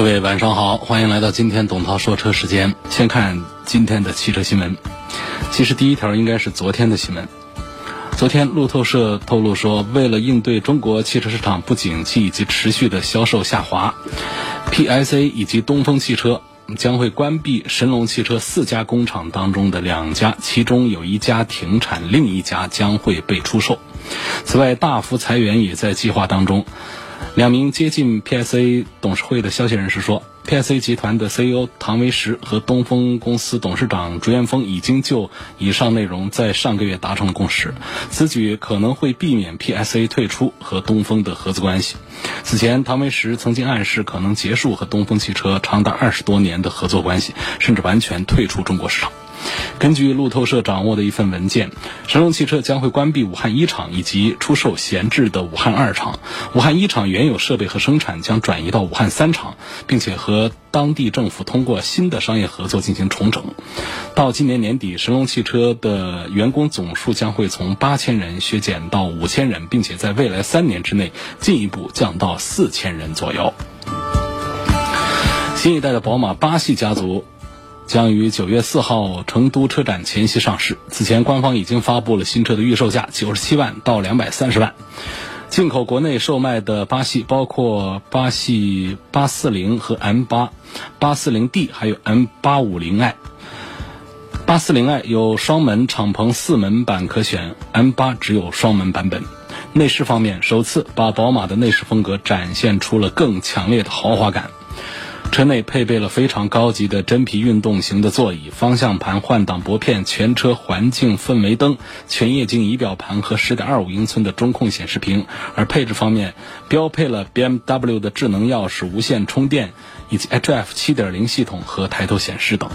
各位晚上好，欢迎来到今天董涛说车时间。先看今天的汽车新闻。其实第一条应该是昨天的新闻。昨天路透社透露说，为了应对中国汽车市场不景气以及持续的销售下滑，PSA 以及东风汽车将会关闭神龙汽车四家工厂当中的两家，其中有一家停产，另一家将会被出售。此外，大幅裁员也在计划当中。两名接近 PSA 董事会的消息人士说，PSA 集团的 CEO 唐维石和东风公司董事长朱彦峰已经就以上内容在上个月达成了共识。此举可能会避免 PSA 退出和东风的合资关系。此前，唐维石曾经暗示可能结束和东风汽车长达二十多年的合作关系，甚至完全退出中国市场。根据路透社掌握的一份文件，神龙汽车将会关闭武汉一厂以及出售闲置的武汉二厂。武汉一厂原有设备和生产将转移到武汉三厂，并且和当地政府通过新的商业合作进行重整。到今年年底，神龙汽车的员工总数将会从八千人削减到五千人，并且在未来三年之内进一步降到四千人左右。新一代的宝马八系家族。将于九月四号成都车展前夕上市。此前，官方已经发布了新车的预售价，九十七万到两百三十万。进口国内售卖的八系包括八系八四零和 M 八、八四零 D，还有 M 八五零 i。八四零 i 有双门敞篷四门版可选，M 八只有双门版本。内饰方面，首次把宝马的内饰风格展现出了更强烈的豪华感。车内配备了非常高级的真皮运动型的座椅、方向盘换挡拨片、全车环境氛围灯、全液晶仪表盘和10.25英寸的中控显示屏。而配置方面，标配了 BMW 的智能钥匙、无线充电以及 HF 7.0系统和抬头显示等。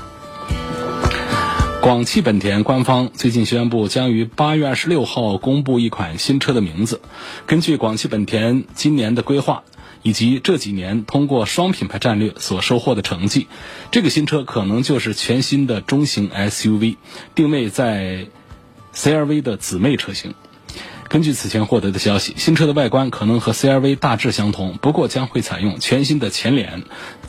广汽本田官方最近宣布，将于8月26号公布一款新车的名字。根据广汽本田今年的规划。以及这几年通过双品牌战略所收获的成绩，这个新车可能就是全新的中型 SUV，定位在 CRV 的姊妹车型。根据此前获得的消息，新车的外观可能和 CRV 大致相同，不过将会采用全新的前脸、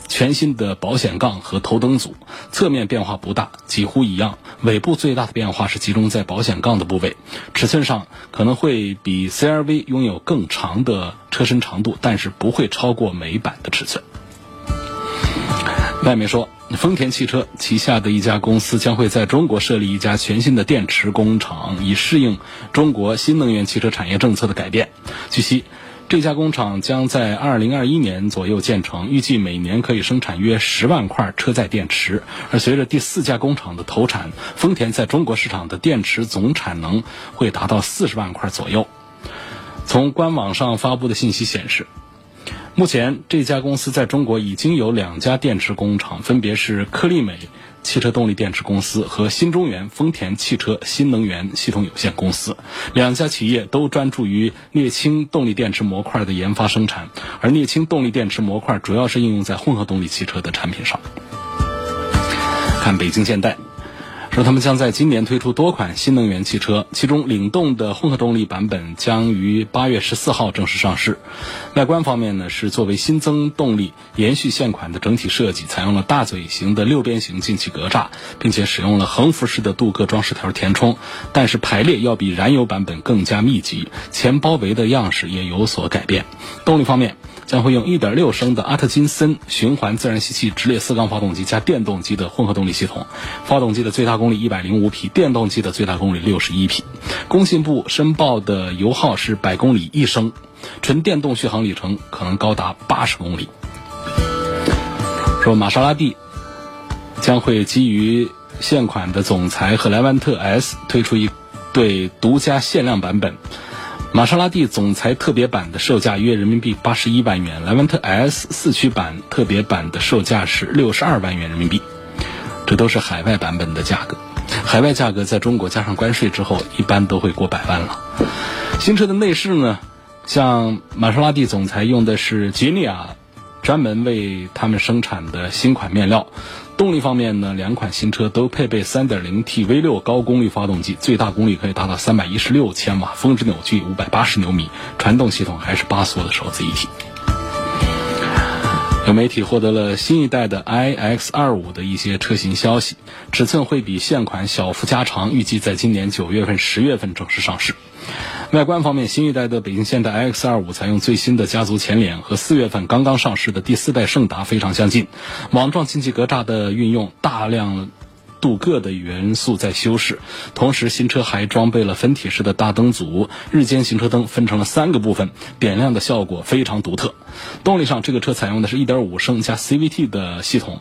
全新的保险杠和头灯组，侧面变化不大，几乎一样。尾部最大的变化是集中在保险杠的部位，尺寸上可能会比 CRV 拥有更长的车身长度，但是不会超过美版的尺寸。外媒说。丰田汽车旗下的一家公司将会在中国设立一家全新的电池工厂，以适应中国新能源汽车产业政策的改变。据悉，这家工厂将在2021年左右建成，预计每年可以生产约十万块车载电池。而随着第四家工厂的投产，丰田在中国市场的电池总产能会达到四十万块左右。从官网上发布的信息显示。目前，这家公司在中国已经有两家电池工厂，分别是科力美汽车动力电池公司和新中源丰田汽车新能源系统有限公司。两家企业都专注于镍氢动力电池模块的研发生产，而镍氢动力电池模块主要是应用在混合动力汽车的产品上。看北京现代。说他们将在今年推出多款新能源汽车，其中领动的混合动力版本将于八月十四号正式上市。外观方面呢，是作为新增动力，延续现款的整体设计，采用了大嘴型的六边形进气格栅，并且使用了横幅式的镀铬装饰条填充，但是排列要比燃油版本更加密集，前包围的样式也有所改变。动力方面。将会用1.6升的阿特金森循环自然吸气直列四缸发动机加电动机的混合动力系统，发动机的最大功率105匹，电动机的最大功率61匹。工信部申报的油耗是百公里一升，纯电动续航里程可能高达80公里。说玛莎拉蒂将会基于现款的总裁和莱万特 S 推出一。对独家限量版本。玛莎拉蒂总裁特别版的售价约人民币八十一万元，莱万特 S 四驱版特别版的售价是六十二万元人民币，这都是海外版本的价格。海外价格在中国加上关税之后，一般都会过百万了。新车的内饰呢，像玛莎拉蒂总裁用的是吉尼亚专门为他们生产的新款面料。动力方面呢，两款新车都配备 3.0T V6 高功率发动机，最大功率可以达到316千瓦，峰值扭矩580牛米，传动系统还是八速的手自一体。有媒体获得了新一代的 iX25 的一些车型消息，尺寸会比现款小幅加长，预计在今年九月份、十月份正式上市。外观方面，新一代的北京现代 iX25 采用最新的家族前脸，和四月份刚刚上市的第四代胜达非常相近。网状进气格栅的运用，大量镀铬的元素在修饰。同时，新车还装备了分体式的大灯组，日间行车灯分成了三个部分，点亮的效果非常独特。动力上，这个车采用的是1.5升加 CVT 的系统。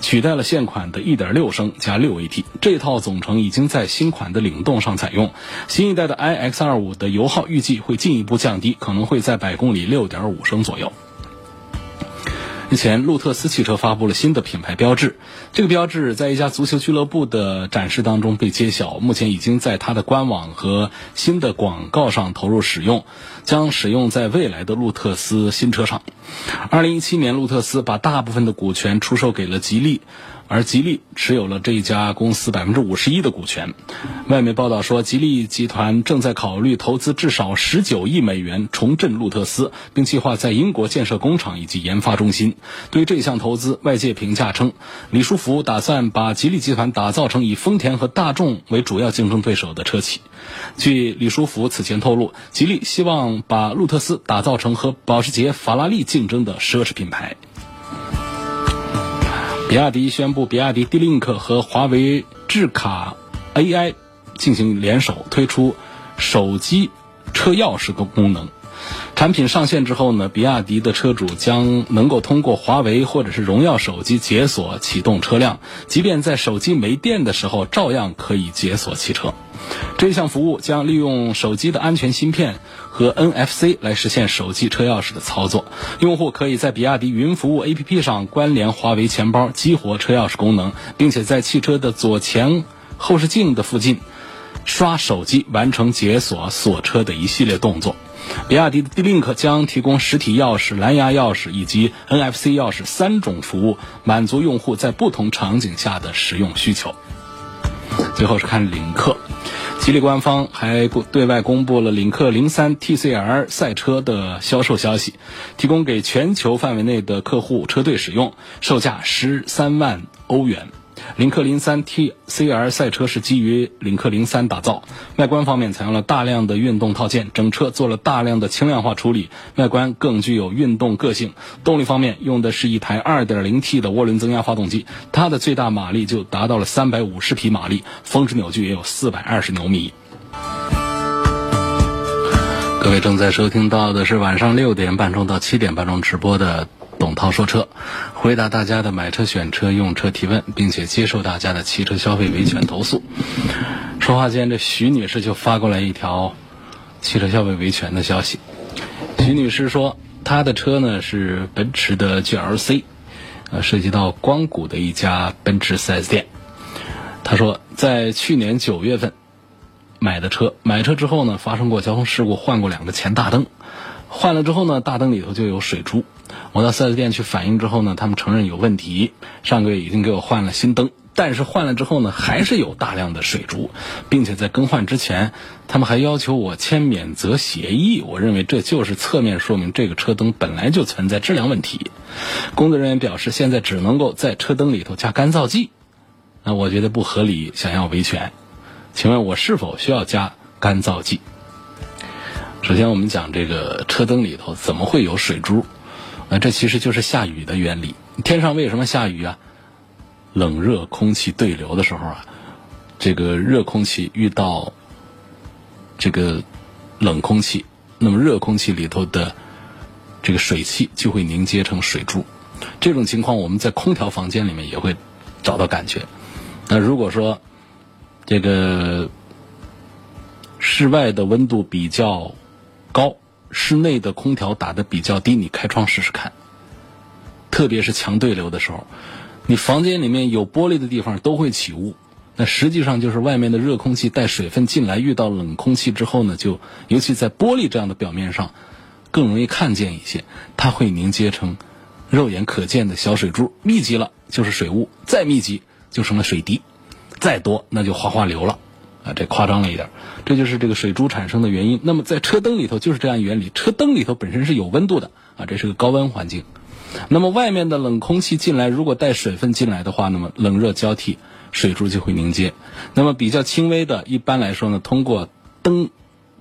取代了现款的1.6升加 6AT，这套总成已经在新款的领动上采用。新一代的 iX25 的油耗预计会进一步降低，可能会在百公里6.5升左右。日前，路特斯汽车发布了新的品牌标志。这个标志在一家足球俱乐部的展示当中被揭晓，目前已经在它的官网和新的广告上投入使用，将使用在未来的路特斯新车上。二零一七年，路特斯把大部分的股权出售给了吉利。而吉利持有了这一家公司百分之五十一的股权。外媒报道说，吉利集团正在考虑投资至少十九亿美元重振路特斯，并计划在英国建设工厂以及研发中心。对这项投资，外界评价称，李书福打算把吉利集团打造成以丰田和大众为主要竞争对手的车企。据李书福此前透露，吉利希望把路特斯打造成和保时捷、法拉利竞争的奢侈品牌。比亚迪宣布，比亚迪 D-Link 和华为智卡 AI 进行联手推出手机车钥匙的功能。产品上线之后呢，比亚迪的车主将能够通过华为或者是荣耀手机解锁启动车辆，即便在手机没电的时候，照样可以解锁汽车。这项服务将利用手机的安全芯片。和 NFC 来实现手机车钥匙的操作，用户可以在比亚迪云服务 APP 上关联华为钱包，激活车钥匙功能，并且在汽车的左前后视镜的附近刷手机完成解锁锁车的一系列动作。比亚迪的 D-Link 将提供实体钥匙、蓝牙钥匙以及 NFC 钥匙三种服务，满足用户在不同场景下的使用需求。最后是看领克。吉利官方还对外公布了领克零三 TCR 赛车的销售消息，提供给全球范围内的客户车队使用，售价十三万欧元。领克零三 TCR 赛车是基于领克零三打造，外观方面采用了大量的运动套件，整车做了大量的轻量化处理，外观更具有运动个性。动力方面用的是一台 2.0T 的涡轮增压发动机，它的最大马力就达到了350匹马力，峰值扭矩也有420牛米。各位正在收听到的是晚上六点半钟到七点半钟直播的。董涛说车，回答大家的买车、选车、用车提问，并且接受大家的汽车消费维权投诉。说话间，这徐女士就发过来一条汽车消费维权的消息。徐女士说，她的车呢是奔驰的 GLC，呃，涉及到光谷的一家奔驰 4S 店。她说，在去年九月份买的车，买车之后呢发生过交通事故，换过两个前大灯，换了之后呢，大灯里头就有水珠。我到 4S 店去反映之后呢，他们承认有问题，上个月已经给我换了新灯，但是换了之后呢，还是有大量的水珠，并且在更换之前，他们还要求我签免责协议。我认为这就是侧面说明这个车灯本来就存在质量问题。工作人员表示，现在只能够在车灯里头加干燥剂，那我觉得不合理，想要维权，请问我是否需要加干燥剂？首先，我们讲这个车灯里头怎么会有水珠？那这其实就是下雨的原理。天上为什么下雨啊？冷热空气对流的时候啊，这个热空气遇到这个冷空气，那么热空气里头的这个水汽就会凝结成水珠。这种情况我们在空调房间里面也会找到感觉。那如果说这个室外的温度比较高，室内的空调打的比较低，你开窗试试看。特别是强对流的时候，你房间里面有玻璃的地方都会起雾。那实际上就是外面的热空气带水分进来，遇到冷空气之后呢，就尤其在玻璃这样的表面上，更容易看见一些，它会凝结成肉眼可见的小水珠，密集了就是水雾，再密集就成了水滴，再多那就哗哗流了，啊，这夸张了一点，这就是这个水珠产生的原因。那么在车灯里头就是这样原理，车灯里头本身是有温度的啊，这是个高温环境，那么外面的冷空气进来，如果带水分进来的话，那么冷热交替。水珠就会凝结，那么比较轻微的，一般来说呢，通过灯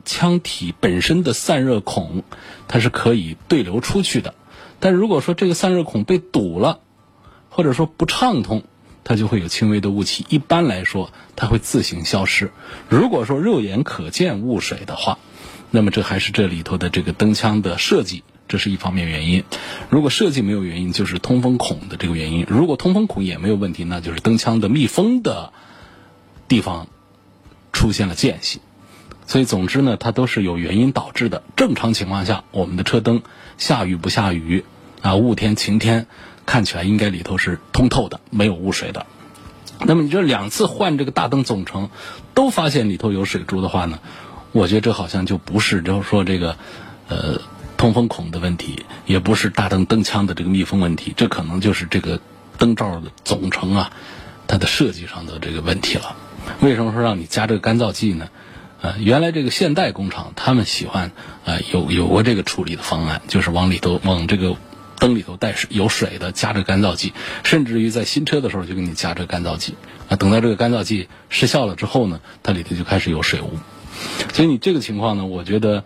腔体本身的散热孔，它是可以对流出去的。但如果说这个散热孔被堵了，或者说不畅通，它就会有轻微的雾气。一般来说，它会自行消失。如果说肉眼可见雾水的话，那么这还是这里头的这个灯腔的设计。这是一方面原因，如果设计没有原因，就是通风孔的这个原因。如果通风孔也没有问题，那就是灯腔的密封的地方出现了间隙。所以，总之呢，它都是有原因导致的。正常情况下，我们的车灯下雨不下雨啊，雾天晴天，看起来应该里头是通透的，没有雾水的。那么，你这两次换这个大灯总成，都发现里头有水珠的话呢，我觉得这好像就不是，就是说这个呃。通风孔的问题，也不是大灯灯腔的这个密封问题，这可能就是这个灯罩的总成啊，它的设计上的这个问题了。为什么说让你加这个干燥剂呢？呃，原来这个现代工厂他们喜欢呃有有过这个处理的方案，就是往里头往这个灯里头带水有水的加这干燥剂，甚至于在新车的时候就给你加这干燥剂啊。等到这个干燥剂失效了之后呢，它里头就开始有水雾。所以你这个情况呢，我觉得。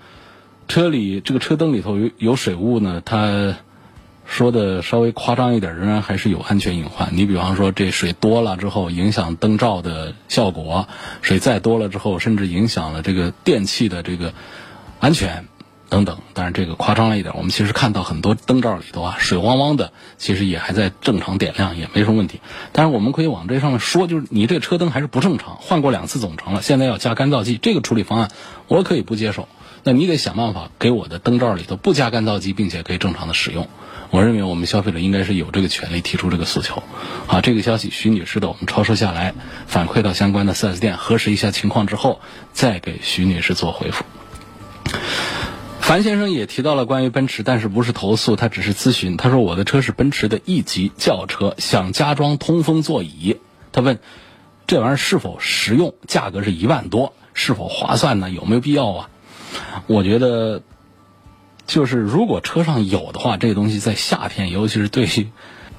车里这个车灯里头有有水雾呢，他说的稍微夸张一点，仍然还是有安全隐患。你比方说，这水多了之后影响灯罩的效果，水再多了之后，甚至影响了这个电器的这个安全等等。当然，这个夸张了一点。我们其实看到很多灯罩里头啊，水汪汪的，其实也还在正常点亮，也没什么问题。但是我们可以往这上面说，就是你这车灯还是不正常，换过两次总成了，现在要加干燥剂，这个处理方案我可以不接受。那你得想办法给我的灯罩里头不加干燥剂，并且可以正常的使用。我认为我们消费者应该是有这个权利提出这个诉求。好，这个消息徐女士的我们抄收下来，反馈到相关的 4S 店核实一下情况之后，再给徐女士做回复。樊先生也提到了关于奔驰，但是不是投诉，他只是咨询。他说我的车是奔驰的 E 级轿车，想加装通风座椅。他问这玩意儿是否实用？价格是一万多，是否划算呢？有没有必要啊？我觉得，就是如果车上有的话，这个东西在夏天，尤其是对于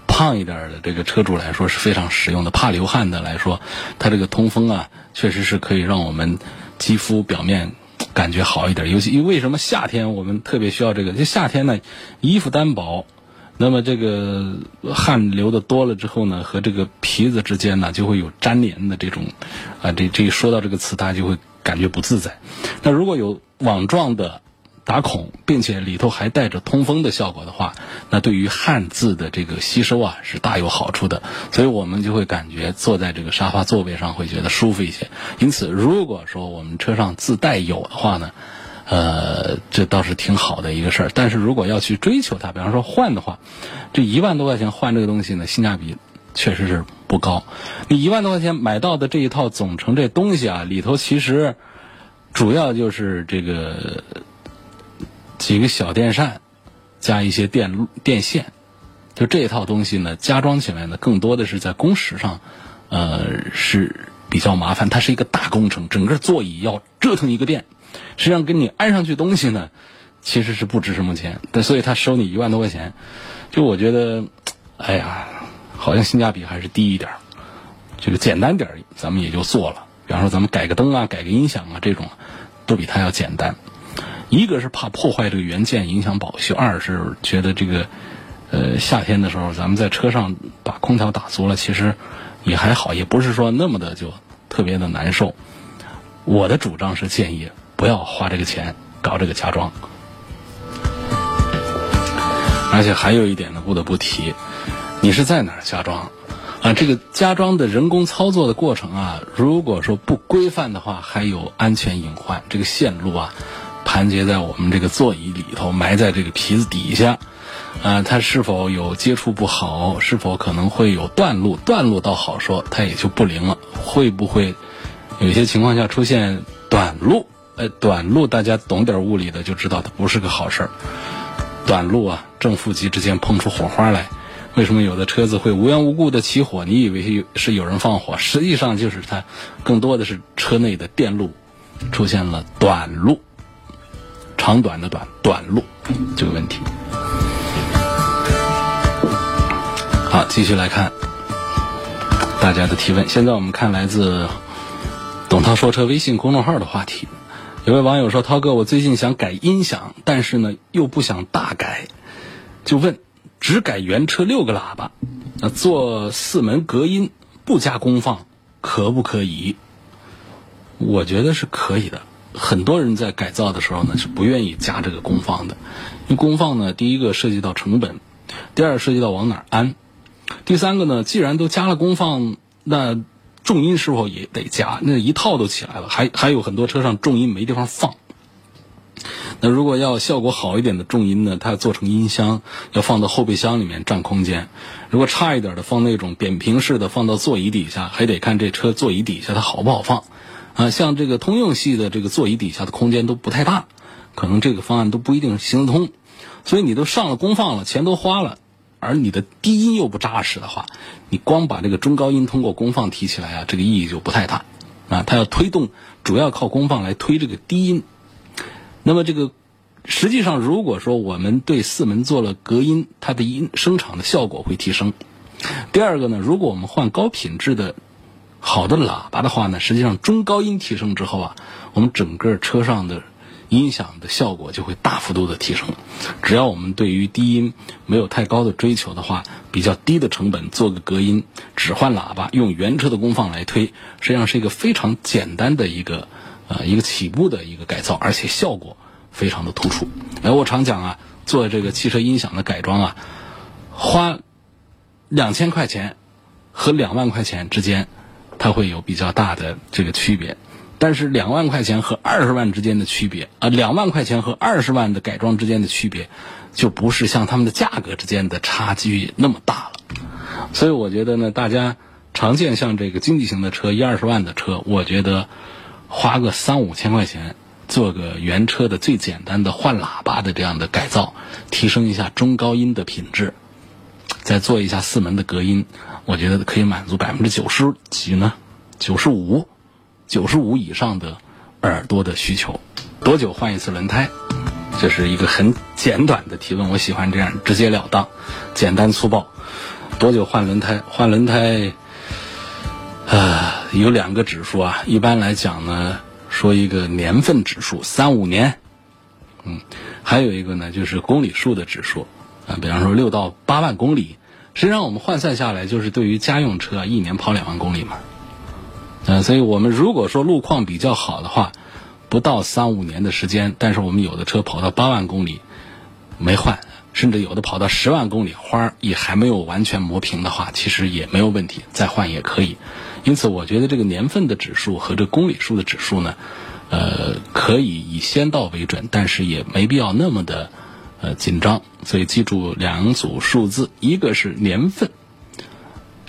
胖一点的这个车主来说是非常实用的。怕流汗的来说，它这个通风啊，确实是可以让我们肌肤表面感觉好一点。尤其因为什么夏天我们特别需要这个？就夏天呢，衣服单薄，那么这个汗流的多了之后呢，和这个皮子之间呢就会有粘连的这种啊，这这一说到这个词，大家就会。感觉不自在。那如果有网状的打孔，并且里头还带着通风的效果的话，那对于汗渍的这个吸收啊是大有好处的。所以我们就会感觉坐在这个沙发座位上会觉得舒服一些。因此，如果说我们车上自带有的话呢，呃，这倒是挺好的一个事儿。但是如果要去追求它，比方说换的话，这一万多块钱换这个东西呢，性价比确实是。不高，你一万多块钱买到的这一套总成这东西啊，里头其实主要就是这个几个小电扇加一些电电线，就这一套东西呢，加装起来呢，更多的是在工时上，呃是比较麻烦。它是一个大工程，整个座椅要折腾一个电，实际上给你安上去东西呢，其实是不值什么钱，但所以他收你一万多块钱，就我觉得，哎呀。好像性价比还是低一点儿，这个简单点儿，咱们也就做了。比方说，咱们改个灯啊，改个音响啊，这种都比它要简单。一个是怕破坏这个原件影响保修，二是觉得这个呃夏天的时候，咱们在车上把空调打足了，其实也还好，也不是说那么的就特别的难受。我的主张是建议不要花这个钱搞这个加装。而且还有一点呢，不得不提。你是在哪儿加装？啊，这个加装的人工操作的过程啊，如果说不规范的话，还有安全隐患。这个线路啊，盘结在我们这个座椅里头，埋在这个皮子底下，啊，它是否有接触不好，是否可能会有断路？断路倒好说，它也就不灵了。会不会有些情况下出现短路？哎，短路大家懂点物理的就知道，它不是个好事儿。短路啊，正负极之间碰出火花来。为什么有的车子会无缘无故的起火？你以为是有人放火，实际上就是它更多的是车内的电路出现了短路，长短的短短路这个问题。好，继续来看大家的提问。现在我们看来自董涛说车微信公众号的话题。有位网友说：“涛哥，我最近想改音响，但是呢又不想大改，就问。”只改原车六个喇叭，那做四门隔音不加功放可不可以？我觉得是可以的。很多人在改造的时候呢是不愿意加这个功放的，因为功放呢，第一个涉及到成本，第二涉及到往哪儿安，第三个呢，既然都加了功放，那重音是否也得加？那一套都起来了，还还有很多车上重音没地方放。那如果要效果好一点的重音呢？它要做成音箱，要放到后备箱里面占空间。如果差一点的，放那种扁平式的，放到座椅底下，还得看这车座椅底下它好不好放。啊，像这个通用系的这个座椅底下的空间都不太大，可能这个方案都不一定行得通。所以你都上了功放了，钱都花了，而你的低音又不扎实的话，你光把这个中高音通过功放提起来啊，这个意义就不太大。啊，它要推动，主要靠功放来推这个低音。那么这个，实际上如果说我们对四门做了隔音，它的音声场的效果会提升。第二个呢，如果我们换高品质的好的喇叭的话呢，实际上中高音提升之后啊，我们整个车上的音响的效果就会大幅度的提升。只要我们对于低音没有太高的追求的话，比较低的成本做个隔音，只换喇叭，用原车的功放来推，实际上是一个非常简单的一个。呃，一个起步的一个改造，而且效果非常的突出。哎，我常讲啊，做这个汽车音响的改装啊，花两千块钱和两万块钱之间，它会有比较大的这个区别。但是两万块钱和二十万之间的区别啊，两万块钱和二十万的改装之间的区别，就不是像他们的价格之间的差距那么大了。所以我觉得呢，大家常见像这个经济型的车，一二十万的车，我觉得。花个三五千块钱做个原车的最简单的换喇叭的这样的改造，提升一下中高音的品质，再做一下四门的隔音，我觉得可以满足百分之九十几呢，九十五、九十五以上的耳朵的需求。多久换一次轮胎？这是一个很简短的提问，我喜欢这样直截了当、简单粗暴。多久换轮胎？换轮胎。啊，有两个指数啊，一般来讲呢，说一个年份指数三五年，嗯，还有一个呢就是公里数的指数啊，比方说六到八万公里，实际上我们换算下来就是对于家用车一年跑两万公里嘛，嗯，所以我们如果说路况比较好的话，不到三五年的时间，但是我们有的车跑到八万公里没换。甚至有的跑到十万公里，花儿也还没有完全磨平的话，其实也没有问题，再换也可以。因此，我觉得这个年份的指数和这公里数的指数呢，呃，可以以先到为准，但是也没必要那么的呃紧张。所以记住两组数字，一个是年份，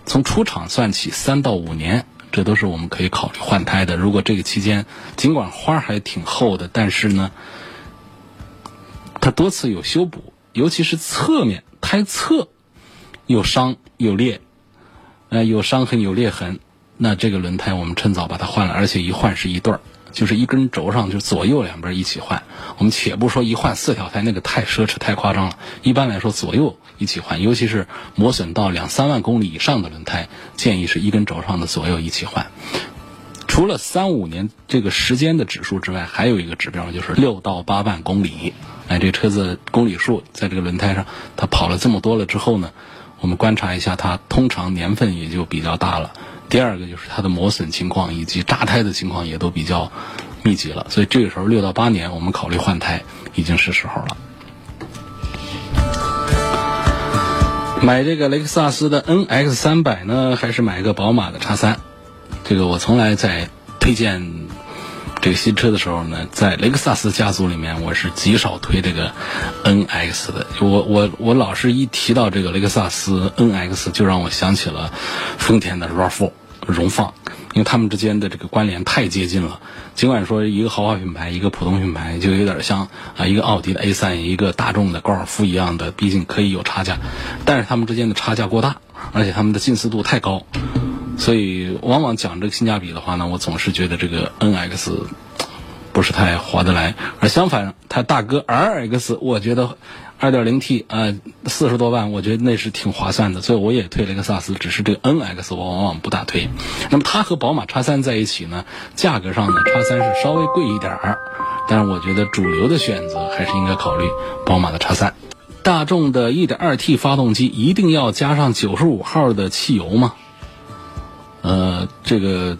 从出厂算起三到五年，这都是我们可以考虑换胎的。如果这个期间尽管花还挺厚的，但是呢，它多次有修补。尤其是侧面胎侧有伤有裂，呃有伤痕有裂痕，那这个轮胎我们趁早把它换了，而且一换是一对儿，就是一根轴上就左右两边一起换。我们且不说一换四条胎，那个太奢侈太夸张了。一般来说左右一起换，尤其是磨损到两三万公里以上的轮胎，建议是一根轴上的左右一起换。除了三五年这个时间的指数之外，还有一个指标就是六到八万公里。哎，这车子公里数在这个轮胎上，它跑了这么多了之后呢，我们观察一下，它通常年份也就比较大了。第二个就是它的磨损情况以及扎胎的情况也都比较密集了，所以这个时候六到八年，我们考虑换胎已经是时候了。买这个雷克萨斯的 NX 三百呢，还是买个宝马的叉三？这个我从来在推荐这个新车的时候呢，在雷克萨斯家族里面，我是极少推这个 NX 的。我我我老是一提到这个雷克萨斯 NX，就让我想起了丰田的 RAV4 荣放。因为他们之间的这个关联太接近了，尽管说一个豪华品牌，一个普通品牌，就有点像啊一个奥迪的 A 三，一个大众的高尔夫一样的，毕竟可以有差价，但是他们之间的差价过大，而且他们的近似度太高，所以往往讲这个性价比的话呢，我总是觉得这个 NX 不是太划得来，而相反，他大哥 RX，我觉得。二点零 T 啊，四十多万，我觉得那是挺划算的，所以我也推雷克萨斯。只是这个 NX 我往往不大推。那么它和宝马叉三在一起呢，价格上呢，叉三是稍微贵一点儿，但是我觉得主流的选择还是应该考虑宝马的叉三。大众的 1.2T 发动机一定要加上95号的汽油吗？呃，这个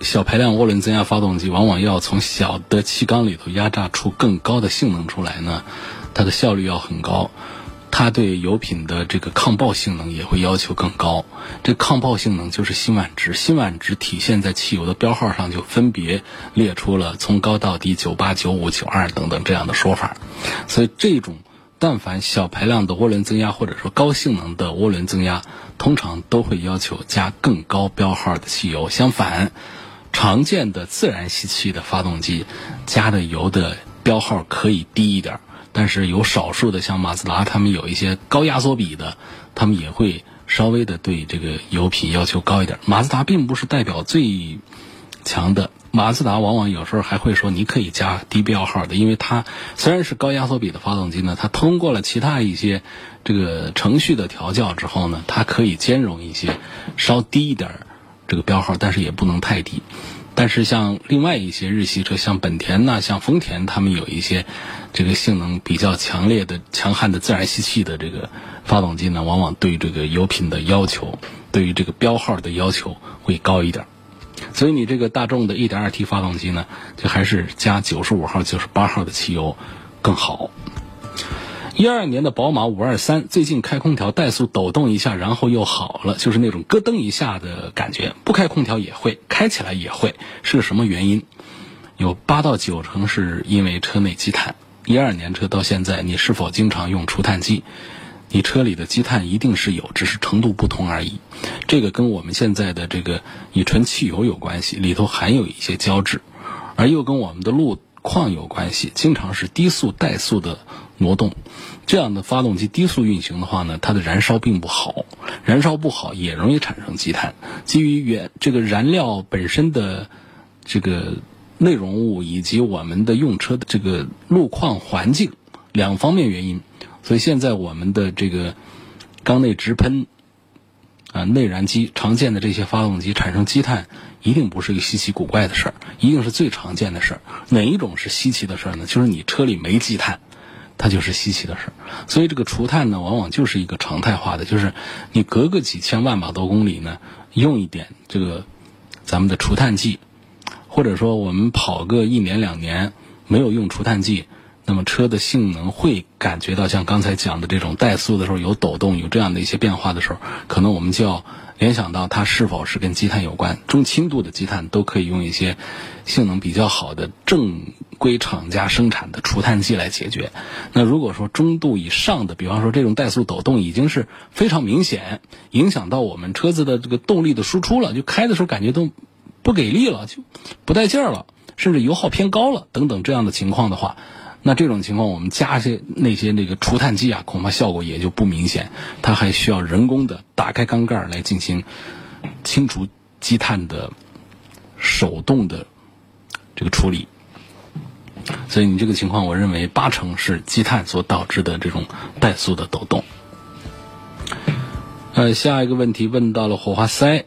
小排量涡轮增压发动机往往要从小的气缸里头压榨出更高的性能出来呢。它的效率要很高，它对油品的这个抗爆性能也会要求更高。这抗爆性能就是辛烷值，辛烷值体现在汽油的标号上，就分别列出了从高到低九八、九五、九二等等这样的说法。所以这种但凡小排量的涡轮增压或者说高性能的涡轮增压，通常都会要求加更高标号的汽油。相反，常见的自然吸气的发动机加的油的标号可以低一点。但是有少数的像马自达，他们有一些高压缩比的，他们也会稍微的对这个油品要求高一点。马自达并不是代表最强的，马自达往往有时候还会说你可以加低标号的，因为它虽然是高压缩比的发动机呢，它通过了其他一些这个程序的调教之后呢，它可以兼容一些稍低一点这个标号，但是也不能太低。但是像另外一些日系车，像本田呐，像丰田，他们有一些这个性能比较强烈的、强悍的自然吸气的这个发动机呢，往往对这个油品的要求，对于这个标号的要求会高一点。所以你这个大众的 1.2T 发动机呢，就还是加95号、98号的汽油更好。一二年的宝马五二三最近开空调怠速抖动一下，然后又好了，就是那种咯噔一下的感觉。不开空调也会，开起来也会，是个什么原因？有八到九成是因为车内积碳。一二年车到现在，你是否经常用除碳剂？你车里的积碳一定是有，只是程度不同而已。这个跟我们现在的这个乙醇汽油有关系，里头含有一些胶质，而又跟我们的路况有关系，经常是低速怠速的。挪动，这样的发动机低速运行的话呢，它的燃烧并不好，燃烧不好也容易产生积碳。基于原这个燃料本身的这个内容物以及我们的用车的这个路况环境两方面原因，所以现在我们的这个缸内直喷啊内燃机常见的这些发动机产生积碳，一定不是一个稀奇古怪的事儿，一定是最常见的事儿。哪一种是稀奇的事儿呢？就是你车里没积碳。它就是稀奇的事儿，所以这个除碳呢，往往就是一个常态化的，就是你隔个几千万把多公里呢，用一点这个咱们的除碳剂，或者说我们跑个一年两年没有用除碳剂，那么车的性能会感觉到像刚才讲的这种怠速的时候有抖动，有这样的一些变化的时候，可能我们就要联想到它是否是跟积碳有关。中轻度的积碳都可以用一些性能比较好的正。规厂家生产的除碳剂来解决。那如果说中度以上的，比方说这种怠速抖动已经是非常明显，影响到我们车子的这个动力的输出了，就开的时候感觉都不给力了，就不带劲儿了，甚至油耗偏高了等等这样的情况的话，那这种情况我们加些那些那个除碳剂啊，恐怕效果也就不明显。它还需要人工的打开缸盖来进行清除积碳的手动的这个处理。所以你这个情况，我认为八成是积碳所导致的这种怠速的抖动。呃，下一个问题问到了火花塞，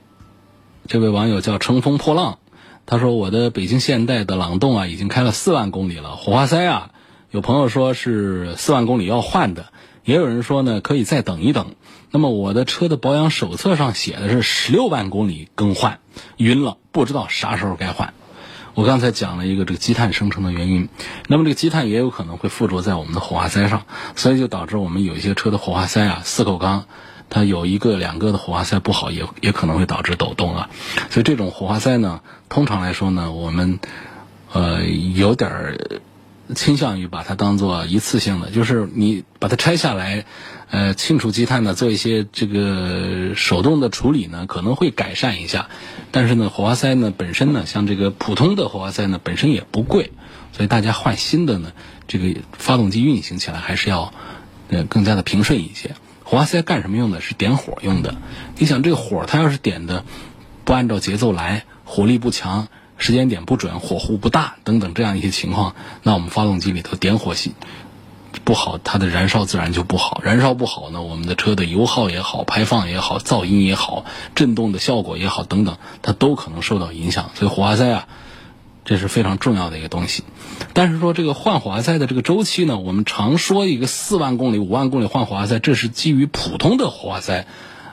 这位网友叫乘风破浪，他说我的北京现代的朗动啊，已经开了四万公里了，火花塞啊，有朋友说是四万公里要换的，也有人说呢可以再等一等。那么我的车的保养手册上写的是十六万公里更换，晕了，不知道啥时候该换。我刚才讲了一个这个积碳生成的原因，那么这个积碳也有可能会附着在我们的火花塞上，所以就导致我们有一些车的火花塞啊，四口缸它有一个两个的火花塞不好，也也可能会导致抖动啊。所以这种火花塞呢，通常来说呢，我们呃有点儿倾向于把它当做一次性的，就是你把它拆下来，呃，清除积碳呢，做一些这个手动的处理呢，可能会改善一下。但是呢，火花塞呢本身呢，像这个普通的火花塞呢，本身也不贵，所以大家换新的呢，这个发动机运行起来还是要呃更加的平顺一些。火花塞干什么用的？是点火用的。你想这个火，它要是点的不按照节奏来，火力不强。时间点不准，火候不大等等这样一些情况，那我们发动机里头点火系不好，它的燃烧自然就不好。燃烧不好呢，我们的车的油耗也好，排放也好，噪音也好，震动的效果也好等等，它都可能受到影响。所以火花塞啊，这是非常重要的一个东西。但是说这个换火花塞的这个周期呢，我们常说一个四万公里、五万公里换火花塞，这是基于普通的火花塞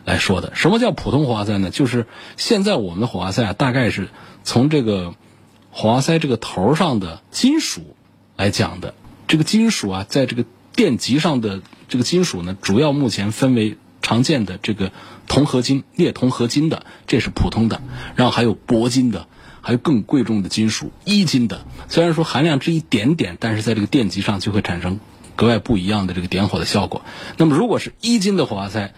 来说的。什么叫普通火花塞呢？就是现在我们的火花塞啊，大概是。从这个火花塞这个头上的金属来讲的，这个金属啊，在这个电极上的这个金属呢，主要目前分为常见的这个铜合金、镍铜合金的，这是普通的，然后还有铂金的，还有更贵重的金属铱金的。虽然说含量只一点点，但是在这个电极上就会产生格外不一样的这个点火的效果。那么如果是一金的火花塞，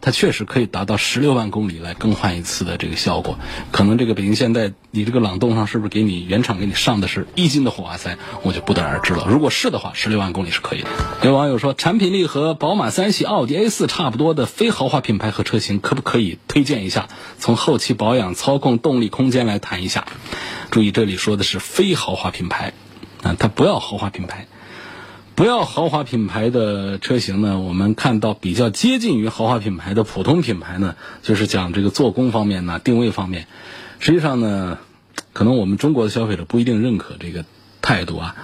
它确实可以达到十六万公里来更换一次的这个效果，可能这个北京现代，你这个朗动上是不是给你原厂给你上的是一斤的火花塞，我就不得而知了。如果是的话，十六万公里是可以的。有网友说，产品力和宝马三系、奥迪 A 四差不多的非豪华品牌和车型，可不可以推荐一下？从后期保养、操控、动力空间来谈一下。注意，这里说的是非豪华品牌，啊，它不要豪华品牌。不要豪华品牌的车型呢，我们看到比较接近于豪华品牌的普通品牌呢，就是讲这个做工方面呢、定位方面，实际上呢，可能我们中国的消费者不一定认可这个态度啊。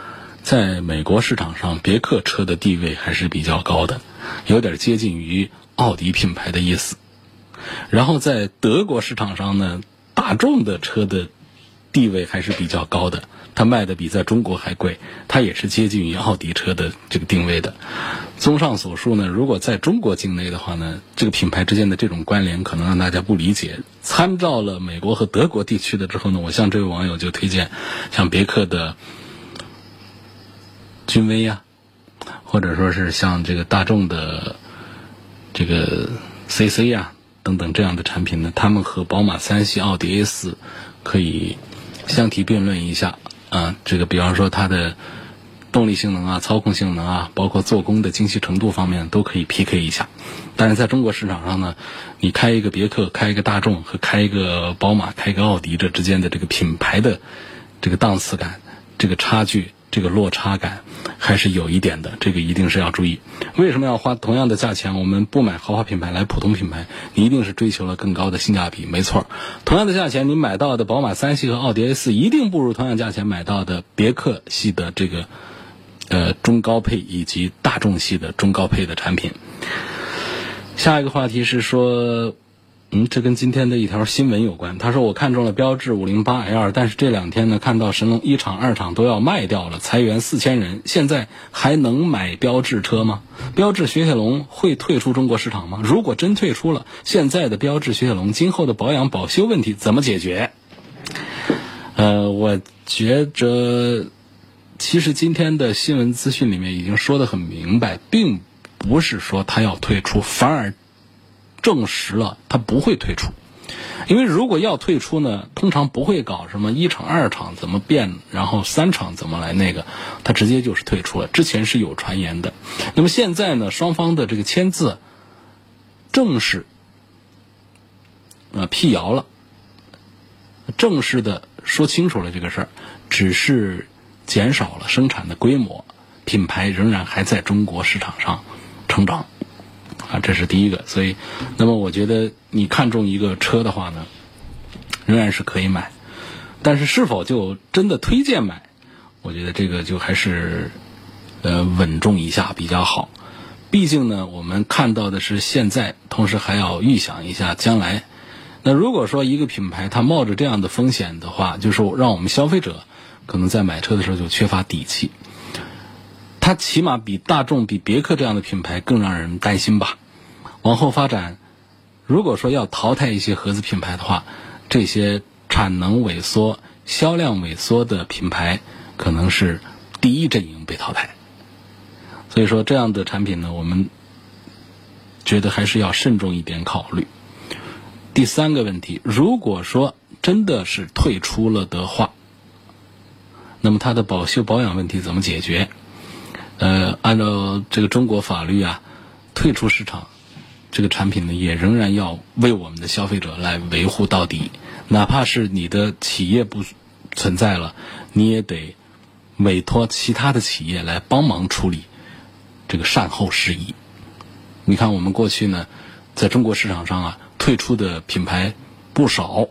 在美国市场上，别克车的地位还是比较高的，有点接近于奥迪品牌的意思。然后在德国市场上呢，大众的车的地位还是比较高的。它卖的比在中国还贵，它也是接近于奥迪车的这个定位的。综上所述呢，如果在中国境内的话呢，这个品牌之间的这种关联可能让大家不理解。参照了美国和德国地区的之后呢，我向这位网友就推荐，像别克的君威呀，或者说是像这个大众的这个 CC 呀等等这样的产品呢，他们和宝马三系、奥迪 A 四可以相提并论一下。啊，这个比方说它的动力性能啊、操控性能啊，包括做工的精细程度方面都可以 PK 一下。但是在中国市场上呢，你开一个别克、开一个大众和开一个宝马、开一个奥迪这之间的这个品牌的这个档次感、这个差距。这个落差感还是有一点的，这个一定是要注意。为什么要花同样的价钱？我们不买豪华品牌，来普通品牌，你一定是追求了更高的性价比。没错，同样的价钱，你买到的宝马三系和奥迪 A 四一定不如同样价钱买到的别克系的这个呃中高配以及大众系的中高配的产品。下一个话题是说。嗯，这跟今天的一条新闻有关。他说我看中了标致五零八 L，但是这两天呢，看到神龙一厂、二厂都要卖掉了，裁员四千人，现在还能买标致车吗？标致雪铁龙会退出中国市场吗？如果真退出了，现在的标致雪铁龙今后的保养保修问题怎么解决？呃，我觉着，其实今天的新闻资讯里面已经说的很明白，并不是说他要退出，反而。证实了他不会退出，因为如果要退出呢，通常不会搞什么一厂二厂怎么变，然后三厂怎么来那个，他直接就是退出了。之前是有传言的，那么现在呢，双方的这个签字正式啊辟谣了，正式的说清楚了这个事儿，只是减少了生产的规模，品牌仍然还在中国市场上成长。啊，这是第一个，所以，那么我觉得你看中一个车的话呢，仍然是可以买，但是是否就真的推荐买，我觉得这个就还是呃稳重一下比较好。毕竟呢，我们看到的是现在，同时还要预想一下将来。那如果说一个品牌它冒着这样的风险的话，就是让我们消费者可能在买车的时候就缺乏底气。它起码比大众、比别克这样的品牌更让人担心吧？往后发展，如果说要淘汰一些合资品牌的话，这些产能萎缩、销量萎缩的品牌，可能是第一阵营被淘汰。所以说，这样的产品呢，我们觉得还是要慎重一点考虑。第三个问题，如果说真的是退出了的话，那么它的保修保养问题怎么解决？呃，按照这个中国法律啊，退出市场，这个产品呢也仍然要为我们的消费者来维护到底，哪怕是你的企业不存在了，你也得委托其他的企业来帮忙处理这个善后事宜。你看，我们过去呢，在中国市场上啊，退出的品牌不少，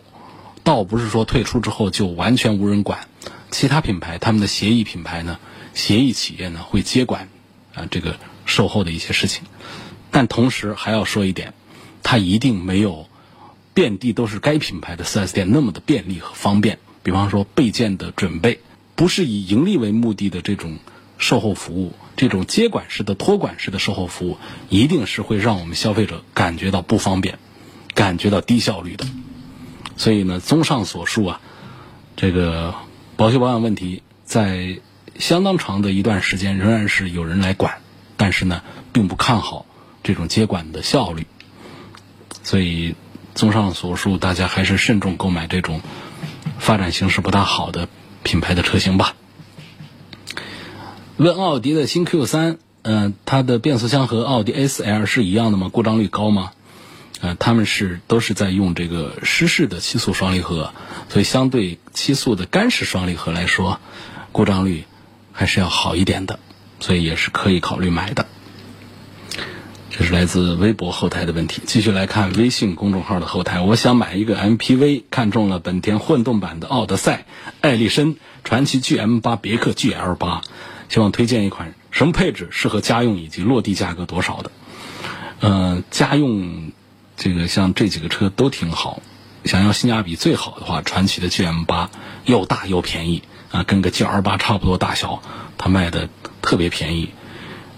倒不是说退出之后就完全无人管，其他品牌他们的协议品牌呢。协议企业呢会接管啊这个售后的一些事情，但同时还要说一点，它一定没有遍地都是该品牌的 4S 店那么的便利和方便。比方说备件的准备，不是以盈利为目的的这种售后服务，这种接管式的托管式的售后服务，一定是会让我们消费者感觉到不方便，感觉到低效率的。所以呢，综上所述啊，这个保修保养问题在。相当长的一段时间仍然是有人来管，但是呢，并不看好这种接管的效率。所以，综上所述，大家还是慎重购买这种发展形势不大好的品牌的车型吧。问奥迪的新 Q 三，嗯，它的变速箱和奥迪 A 四 L 是一样的吗？故障率高吗？呃，他们是都是在用这个湿式的七速双离合，所以相对七速的干式双离合来说，故障率。还是要好一点的，所以也是可以考虑买的。这是来自微博后台的问题。继续来看微信公众号的后台，我想买一个 MPV，看中了本田混动版的奥德赛、艾力绅、传祺 GM 八、别克 GL 八，希望推荐一款什么配置适合家用以及落地价格多少的。嗯，家用这个像这几个车都挺好，想要性价比最好的话，传祺的 GM 八又大又便宜。啊，跟个 G L 八差不多大小，它卖的特别便宜。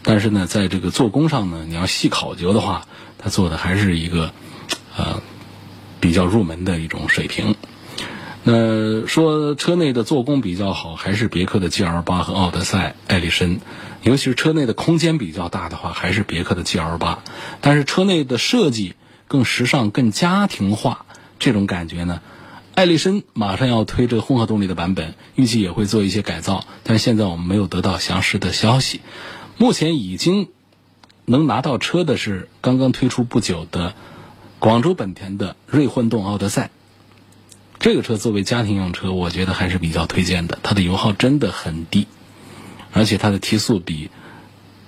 但是呢，在这个做工上呢，你要细考究的话，它做的还是一个呃比较入门的一种水平。那说车内的做工比较好，还是别克的 G L 八和奥德赛、艾力绅。尤其是车内的空间比较大的话，还是别克的 G L 八。但是车内的设计更时尚、更家庭化，这种感觉呢？艾力绅马上要推这个混合动力的版本，预计也会做一些改造，但是现在我们没有得到详实的消息。目前已经能拿到车的是刚刚推出不久的广州本田的锐混动奥德赛。这个车作为家庭用车，我觉得还是比较推荐的。它的油耗真的很低，而且它的提速比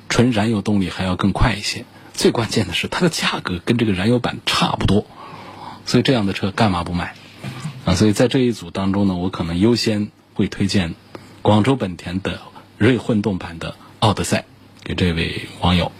纯燃油动力还要更快一些。最关键的是它的价格跟这个燃油版差不多，所以这样的车干嘛不买？所以在这一组当中呢，我可能优先会推荐广州本田的锐混动版的奥德赛给这位网友。